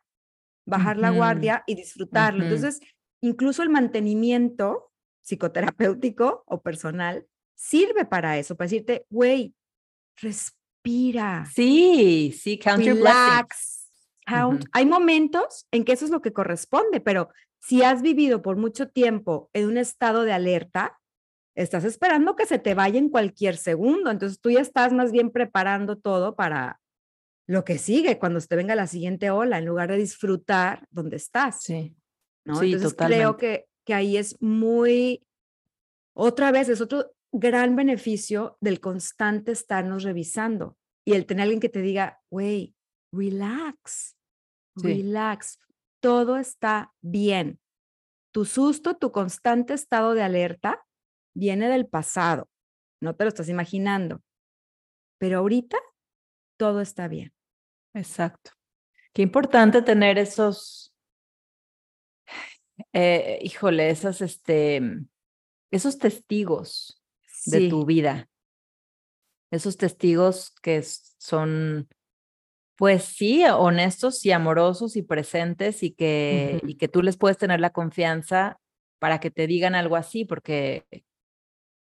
bajar la guardia y disfrutarlo. ujú. Entonces, incluso el mantenimiento psicoterapéutico o personal sirve para eso, para decirte, güey, respira, Sí, sí, count your blessings. relax, count. Hay momentos en que eso es lo que corresponde, pero si has vivido por mucho tiempo en un estado de alerta, estás esperando que se te vaya en cualquier segundo. Entonces tú ya estás más bien preparando todo para lo que sigue cuando te venga la siguiente ola, en lugar de disfrutar donde estás. Sí. ¿no? Sí, Entonces creo que, que ahí es muy, otra vez, es otro gran beneficio del constante estarnos revisando y el tener alguien que te diga, güey, relax, Sí. relax, todo está bien. Tu susto, tu constante estado de alerta viene del pasado, no te lo estás imaginando, pero ahorita todo está bien. Exacto. Qué importante tener esos, eh, híjole, esas, este, esos testigos de tu vida. Esos testigos que son, pues sí, honestos y amorosos y presentes y que, y que tú les puedes tener la confianza para que te digan algo así, porque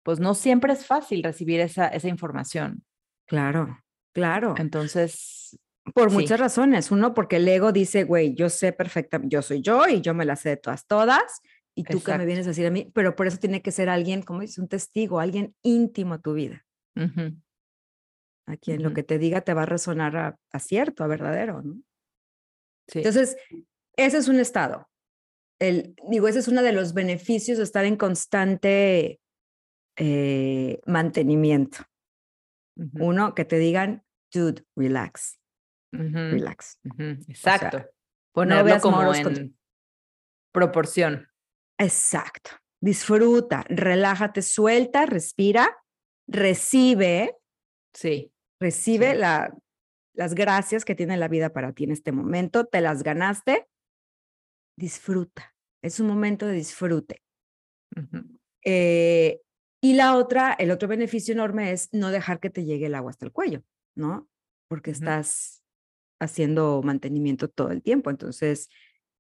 pues no siempre es fácil recibir esa, esa información. claro, claro. Entonces, Por Sí. muchas razones. Uno, porque el ego dice, güey, yo sé perfectamente, yo soy yo y yo me la sé de todas, todas. Y tú que me Exacto. vienes a decir a mí, pero por eso tiene que ser alguien, como dices, un testigo, alguien íntimo a tu vida, a quien lo que te diga te va a resonar a, a cierto, a verdadero, ¿no? sí. Entonces, ese es un estado. El, digo, ese es uno de los beneficios de estar en constante eh, mantenimiento. Uno, que te digan, dude, relax, relax. Ujú, Exacto. no Ponerlo veas como en proporción. Exacto. Disfruta, relájate, suelta, respira, recibe, Sí, recibe Sí. la, las gracias que tiene la vida para ti en este momento, te las ganaste, disfruta. Es un momento de disfrute. Eh, y la otra, el otro beneficio enorme es no dejar que te llegue el agua hasta el cuello, ¿no? Porque estás haciendo mantenimiento todo el tiempo. Entonces,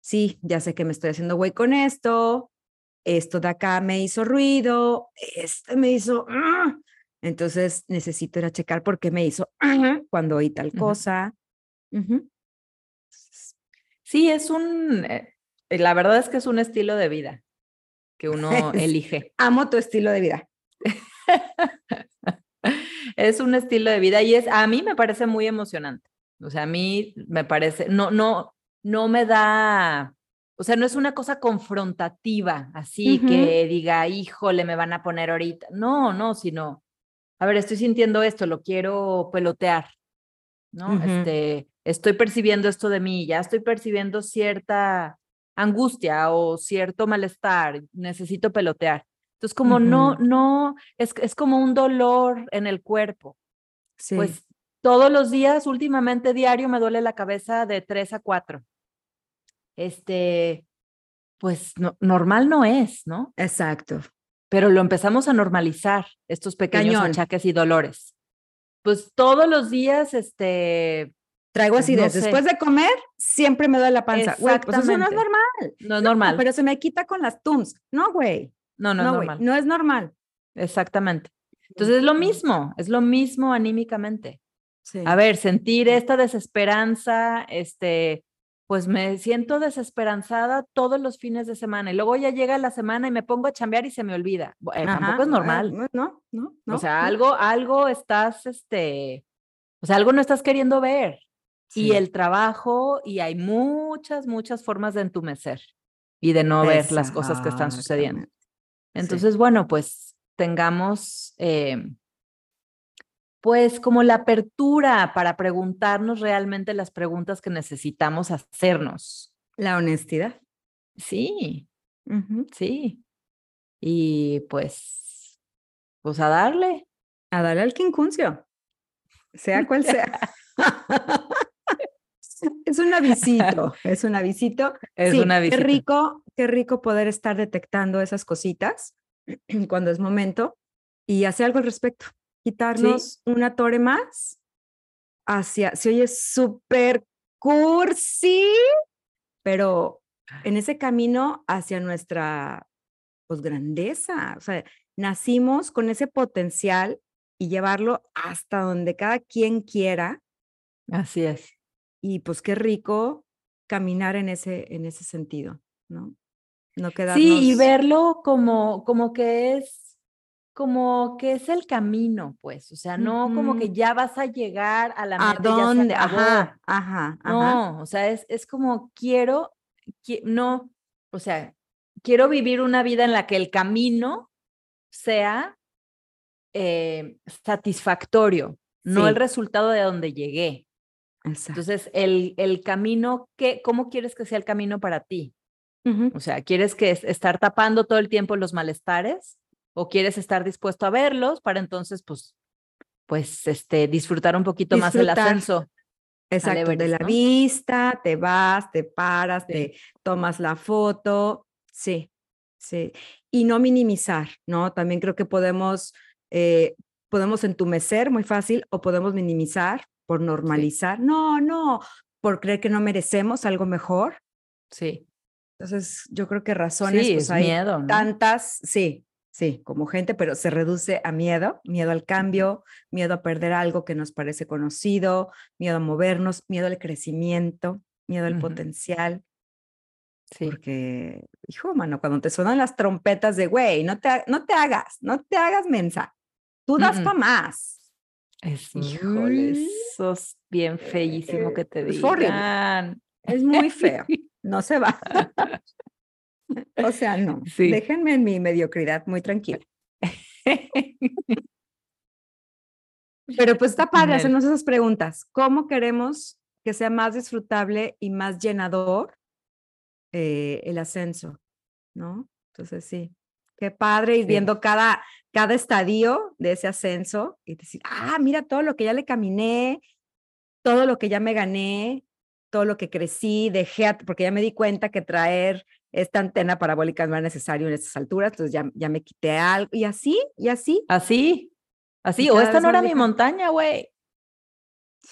sí, ya sé que me estoy haciendo güey con esto, esto de acá me hizo ruido, este me hizo... "Ah", Entonces, necesito ir a checar por qué me hizo "Ah", cuando oí tal cosa. Sí, es un, eh, la verdad es que es un estilo de vida que uno elige. Amo tu estilo de vida. Es un estilo de vida y es, a mí me parece muy emocionante. O sea, a mí me parece, no, no, no me da, o sea, no es una cosa confrontativa, así que diga, híjole, me van a poner ahorita. No, no, sino, a ver, estoy sintiendo esto, lo quiero pelotear, ¿no? Este, estoy percibiendo esto de mí, ya estoy percibiendo cierta angustia o cierto malestar, necesito pelotear. Entonces, como no, no, es, es como un dolor en el cuerpo. Sí. Pues todos los días, últimamente diario, me duele la cabeza de 3 a 4. Este, pues no, normal no es, ¿no? Exacto. Pero lo empezamos a normalizar, estos pequeños Cañón. achaques y dolores. Pues todos los días, este, Traigo Pues, no. Después de comer, siempre me duele la panza. Güey, pues eso no es normal. no es No, normal. pero se me quita con las Tums. No, güey. no, no, No, es normal. No es normal. Exactamente. Entonces es lo mismo, es lo mismo anímicamente. Sí. A ver, sentir esta desesperanza, este, pues me siento desesperanzada todos los fines de semana y luego ya llega la semana y me pongo a chambear y se me olvida. Eh, Ajá, tampoco es ah, normal. No, no, no. no, o sea, algo, algo estás, este, o sea, algo no estás queriendo ver. Y el trabajo, y hay muchas, muchas formas de entumecer y de no ver las cosas que están sucediendo. Exactamente. Entonces, bueno, pues tengamos, eh, pues, como la apertura para preguntarnos realmente las preguntas que necesitamos hacernos. La honestidad. Sí, sí. Y pues, pues a darle. A darle al quincuncio, sea cual sea. es un avisito, es un avisito. Es un avisito. Qué rico, qué rico poder estar detectando esas cositas cuando es momento y hacer algo al respecto. Quitarnos una torre más hacia, se oye súper cursi, pero en ese camino hacia nuestra pues, grandeza. O sea, nacimos con ese potencial y llevarlo hasta donde cada quien quiera. Así es. Y pues qué rico caminar en ese, en ese sentido, ¿no? No quedarnos... Sí, y verlo como, como que es como que es el camino, pues, o sea, no como que ya vas a llegar a la meta. ¿A dónde? Ajá, ajá, ajá. No, o sea, es, es como quiero, no, o sea, quiero vivir una vida en la que el camino sea eh, satisfactorio, no el resultado de donde llegué. Entonces, el, el camino, ¿qué, ¿cómo quieres que sea el camino para ti? O sea, ¿quieres que estar tapando todo el tiempo los malestares? ¿O quieres estar dispuesto a verlos para entonces, pues, pues, este, disfrutar un poquito más el ascenso? Exacto, de la vista, te vas, te paras, te tomas la foto, sí, sí. Y no minimizar, ¿no? También creo que podemos, eh, podemos entumecer muy fácil o podemos minimizar por normalizar. No, no, por creer que no merecemos algo mejor. Sí. Entonces, yo creo que razones, sí, pues hay miedo, tantas, sí, sí, como gente, pero se reduce a miedo, miedo al cambio, miedo a perder algo que nos parece conocido, miedo a movernos, miedo al crecimiento, miedo al potencial. Sí. Porque, hijo, mano, cuando te suenan las trompetas de, güey, no te, no te hagas, no te hagas mensa, tú das para más. Es, híjole, eso es bien feísimo que te digan. Es muy feo, no se va. O sea, no. Déjenme en mi mediocridad muy tranquila. Pero pues está padre hacernos esas preguntas. ¿Cómo queremos que sea más disfrutable y más llenador eh, el ascenso? ¿No? Entonces sí, qué padre ir viendo cada, cada estadio de ese ascenso y decir, ah, mira todo lo que ya le caminé, todo lo que ya me gané, todo lo que crecí, dejé, porque ya me di cuenta que traer esta antena parabólica no era necesario en estas alturas, entonces ya, ya me quité algo, y así, y así. Así, así, o esta no era mi montaña, güey.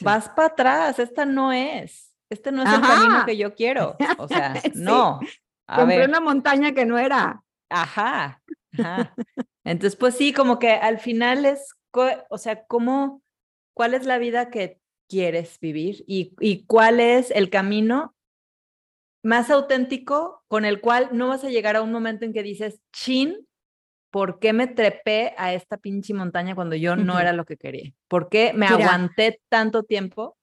Vas para atrás, esta no es, este no es el camino que yo quiero, o sea, no. A Compré una montaña que no era. Ajá, ajá. Entonces, pues sí, como que al final es, o sea, ¿cómo, cuál es la vida que quieres vivir y, y cuál es el camino más auténtico con el cual no vas a llegar a un momento en que dices, chin, ¿por qué me trepé a esta pinche montaña cuando yo no era lo que quería? ¿Por qué me aguanté tanto tiempo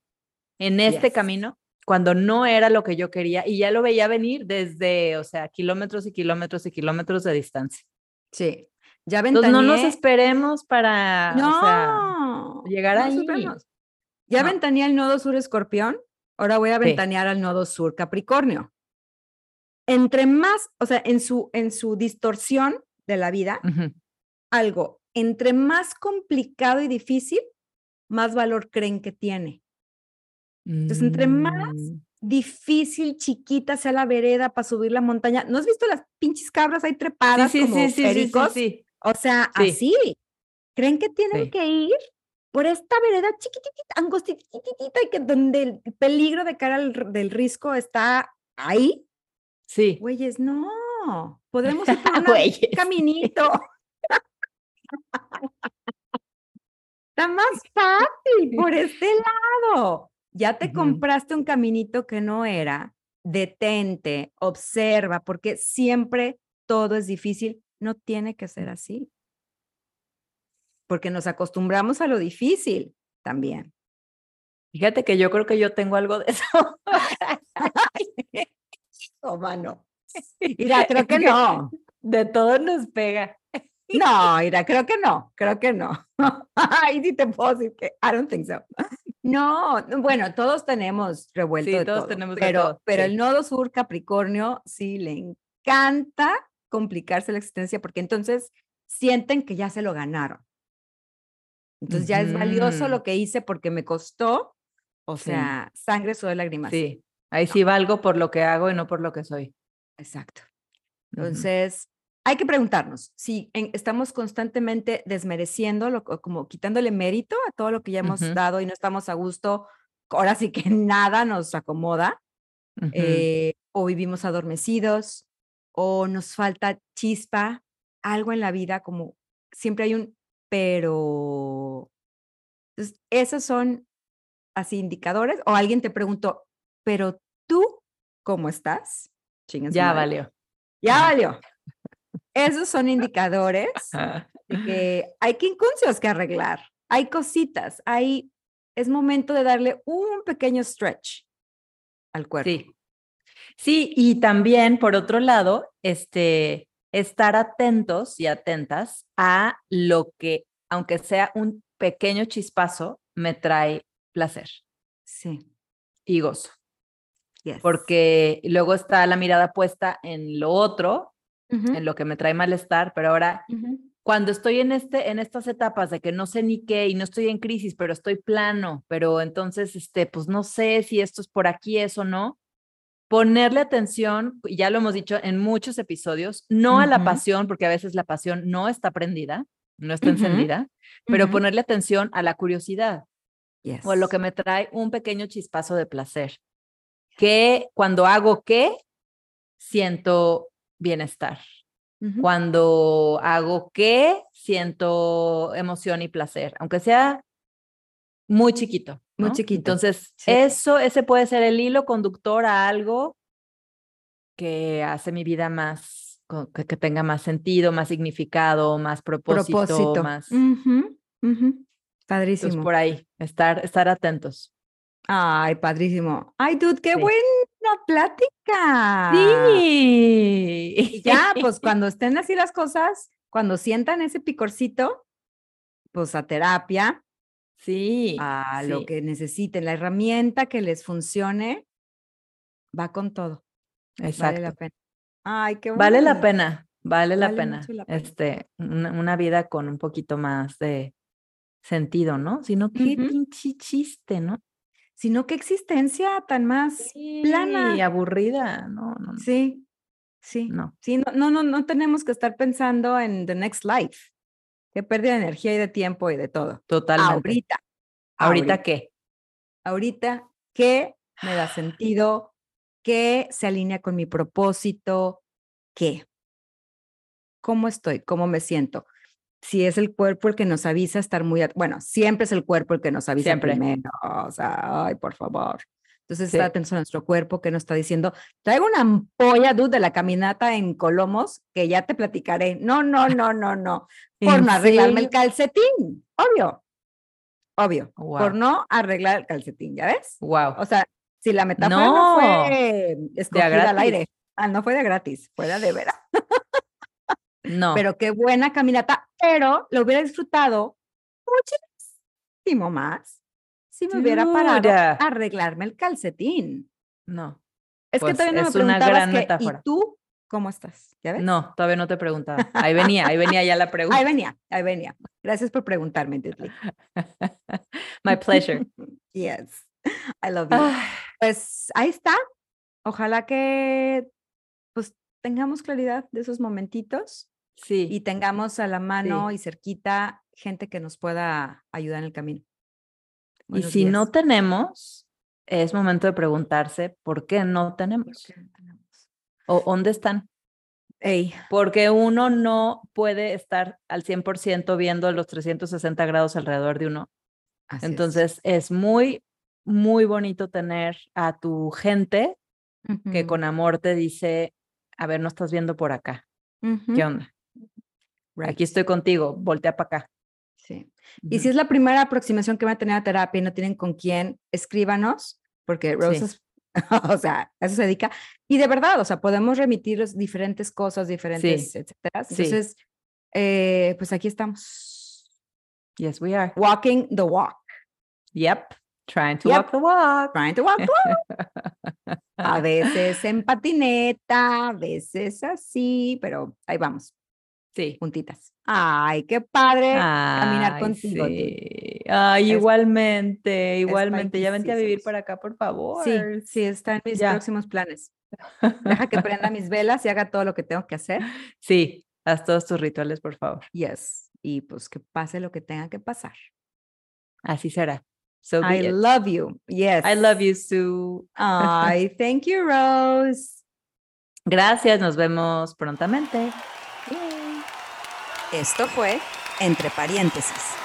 en este camino cuando no era lo que yo quería y ya lo veía venir desde, o sea, kilómetros y kilómetros y kilómetros de distancia? Sí. Ya. Entonces no nos esperemos para llegar ahí. Ya no. ventaneé el nodo sur escorpión, ahora voy a ventanear al nodo sur Capricornio entre más, o sea, en su, en su distorsión de la vida, algo, entre más complicado y difícil, más valor creen que tiene. Entonces, entre más mm. difícil, chiquita sea la vereda para subir la montaña, ¿no has visto las pinches cabras ahí trepadas sí, como sí, pericos? Sí, O sea, así. Creen que tienen que ir por esta vereda chiquitita, angostitita, y que donde el peligro de cara al, del risco está ahí, Sí. Güeyes, no. Podemos ir por un caminito. Está más fácil por este lado. Ya te compraste un caminito que no era. Detente, observa, porque siempre todo es difícil. No tiene que ser así. Porque nos acostumbramos a lo difícil también. Fíjate que yo creo que yo tengo algo de eso. Oh, mano. Mira, creo que no. De todo nos pega. No, mira, creo que no, creo que no. Ahí sí te puedo decir que I don't think so. No, no, bueno, todos tenemos revuelto Sí, de todos todo, tenemos de pero, todo, pero sí. el nodo sur Capricornio sí le encanta complicarse la existencia porque entonces sienten que ya se lo ganaron. Entonces ya es valioso lo que hice porque me costó, o Sí. sea, sangre, sudor, lágrimas. Sí, ahí sí valgo por lo que hago y no por lo que soy. Exacto. Entonces, hay que preguntarnos si en- estamos constantemente desmereciendo, lo, como quitándole mérito a todo lo que ya hemos Ujú. dado y no estamos a gusto, ahora sí que nada nos acomoda, Ujú. eh, o vivimos adormecidos, o nos falta chispa, algo en la vida, como siempre hay un pero. Entonces, esos son así indicadores, o alguien te preguntó, pero tú, ¿cómo estás? Chinga su ya valió. Ya valió. Esos son indicadores de que hay quincunциos que arreglar. Hay cositas, hay, es momento de darle un pequeño stretch al cuerpo. Sí. Sí, y también, por otro lado, este, estar atentos y atentas a lo que, aunque sea un pequeño chispazo, me trae placer Sí. y gozo. yes. Porque luego está la mirada puesta en lo otro, en lo que me trae malestar, pero ahora cuando estoy en este en estas etapas de que no sé ni qué y no estoy en crisis, pero estoy plano, pero entonces este pues no sé si esto es por aquí es o no. Ponerle atención, ya lo hemos dicho en muchos episodios, no a la pasión, porque a veces la pasión no está prendida, no está encendida, pero ponerle atención a la curiosidad o a lo yes. que me trae un pequeño chispazo de placer. Que cuando hago qué, siento bienestar. Cuando hago qué, siento emoción y placer, aunque sea muy chiquito. Muy ¿no? chiquito, Entonces, sí. eso, ese puede ser el hilo conductor a algo que hace mi vida más, que, que tenga más sentido, más significado, más propósito, Propósito. más. Entonces, Padrísimo. por ahí, estar, estar atentos. Ay, padrísimo. Ay, dude, qué Sí. buena plática. Sí. Y ya, pues cuando estén así las cosas, cuando sientan ese picorcito, pues a terapia, Sí. a lo que necesiten, la herramienta que les funcione, va con todo. Vale la Exacto. pena. Ay, qué Vale la pena, vale la pena. mucho la pena. Este, una, una vida con un poquito más de sentido, ¿no? Sino qué Ujú. pinche chiste, ¿no? Sino qué existencia tan más plana. Y aburrida, no, no, no. Sí, sí. no. Sí, no, no, no, no tenemos que estar pensando en the next life. Qué pérdida de energía y de tiempo y de todo. Totalmente. Ahorita. ¿Ahorita qué? Ahorita, ¿qué me da sentido? ¿Qué se alinea con mi propósito? ¿Qué? ¿Cómo estoy? ¿Cómo me siento? Si es el cuerpo el que nos avisa estar muy, bueno, siempre es el cuerpo el que nos avisa Siempre. primero, o sea, ay, por favor. Entonces, Sí. está atento a nuestro cuerpo que nos está diciendo, traigo una ampolla, dude, de la caminata en Colomos, que ya te platicaré. No, no, no, no, no. Por ¿En no arreglarme el calcetín, obvio. Obvio. Por no arreglar el calcetín, ¿ya ves? Wow. O sea, si la metáfora no, No, fue escogida al aire, ah, no fue de gratis, fue de, de veras. no. Pero qué buena caminata, pero lo hubiera disfrutado muchísimo más si me hubiera parado a arreglarme el calcetín. no. Es Pues, que todavía no es me una preguntabas gran que, metáfora. ¿y tú cómo estás? ¿Ya ves? No, todavía no te preguntaba. Ahí venía, ahí venía ya la pregunta. Ahí venía, ahí venía. Gracias por preguntarme, Titli. My pleasure. yes, I love you. Ay, Pues ahí está. Ojalá que pues tengamos claridad de esos momentitos sí. y tengamos a la mano y cerquita gente que nos pueda ayudar en el camino. Y si no tenemos, es momento de preguntarse por qué no ¿Por tenemos qué no tenemos? o dónde están. Ey, Porque uno no puede estar al 100% viendo los 360 grados alrededor de uno. así. Entonces es muy, muy bonito tener a tu gente que con amor te dice, a ver, no estás viendo por acá. ¿Qué onda? right, Aquí estoy contigo, voltea para acá. Sí. Y si es la primera aproximación que van a tener a terapia y no tienen con quién, escríbanos, porque Rose es- o sea, a eso se dedica. Y de verdad, o sea, podemos remitir diferentes cosas, diferentes, etcétera. sí. Entonces, Eh, pues aquí estamos. Yes, we are. Walking the walk. Yep. Trying to Yep. walk the walk. Trying to walk the walk. A veces en patineta, a veces así, pero ahí vamos, Sí. juntitas. Ay, qué padre caminar contigo. Sí. Ay, Es- igualmente, igualmente. Ya vente a vivir para acá, por favor. Sí, sí, está en mis Ya. próximos planes. Deja que prenda mis velas y haga todo lo que tengo que hacer. Sí, haz todos tus rituales, por favor. Yes. Y pues que pase lo que tenga que pasar. Así será. So I it. love you. Yes. I love you, Sue. Ay, thank you, Rose. Gracias, nos vemos prontamente. Esto fue Entre Paréntesis.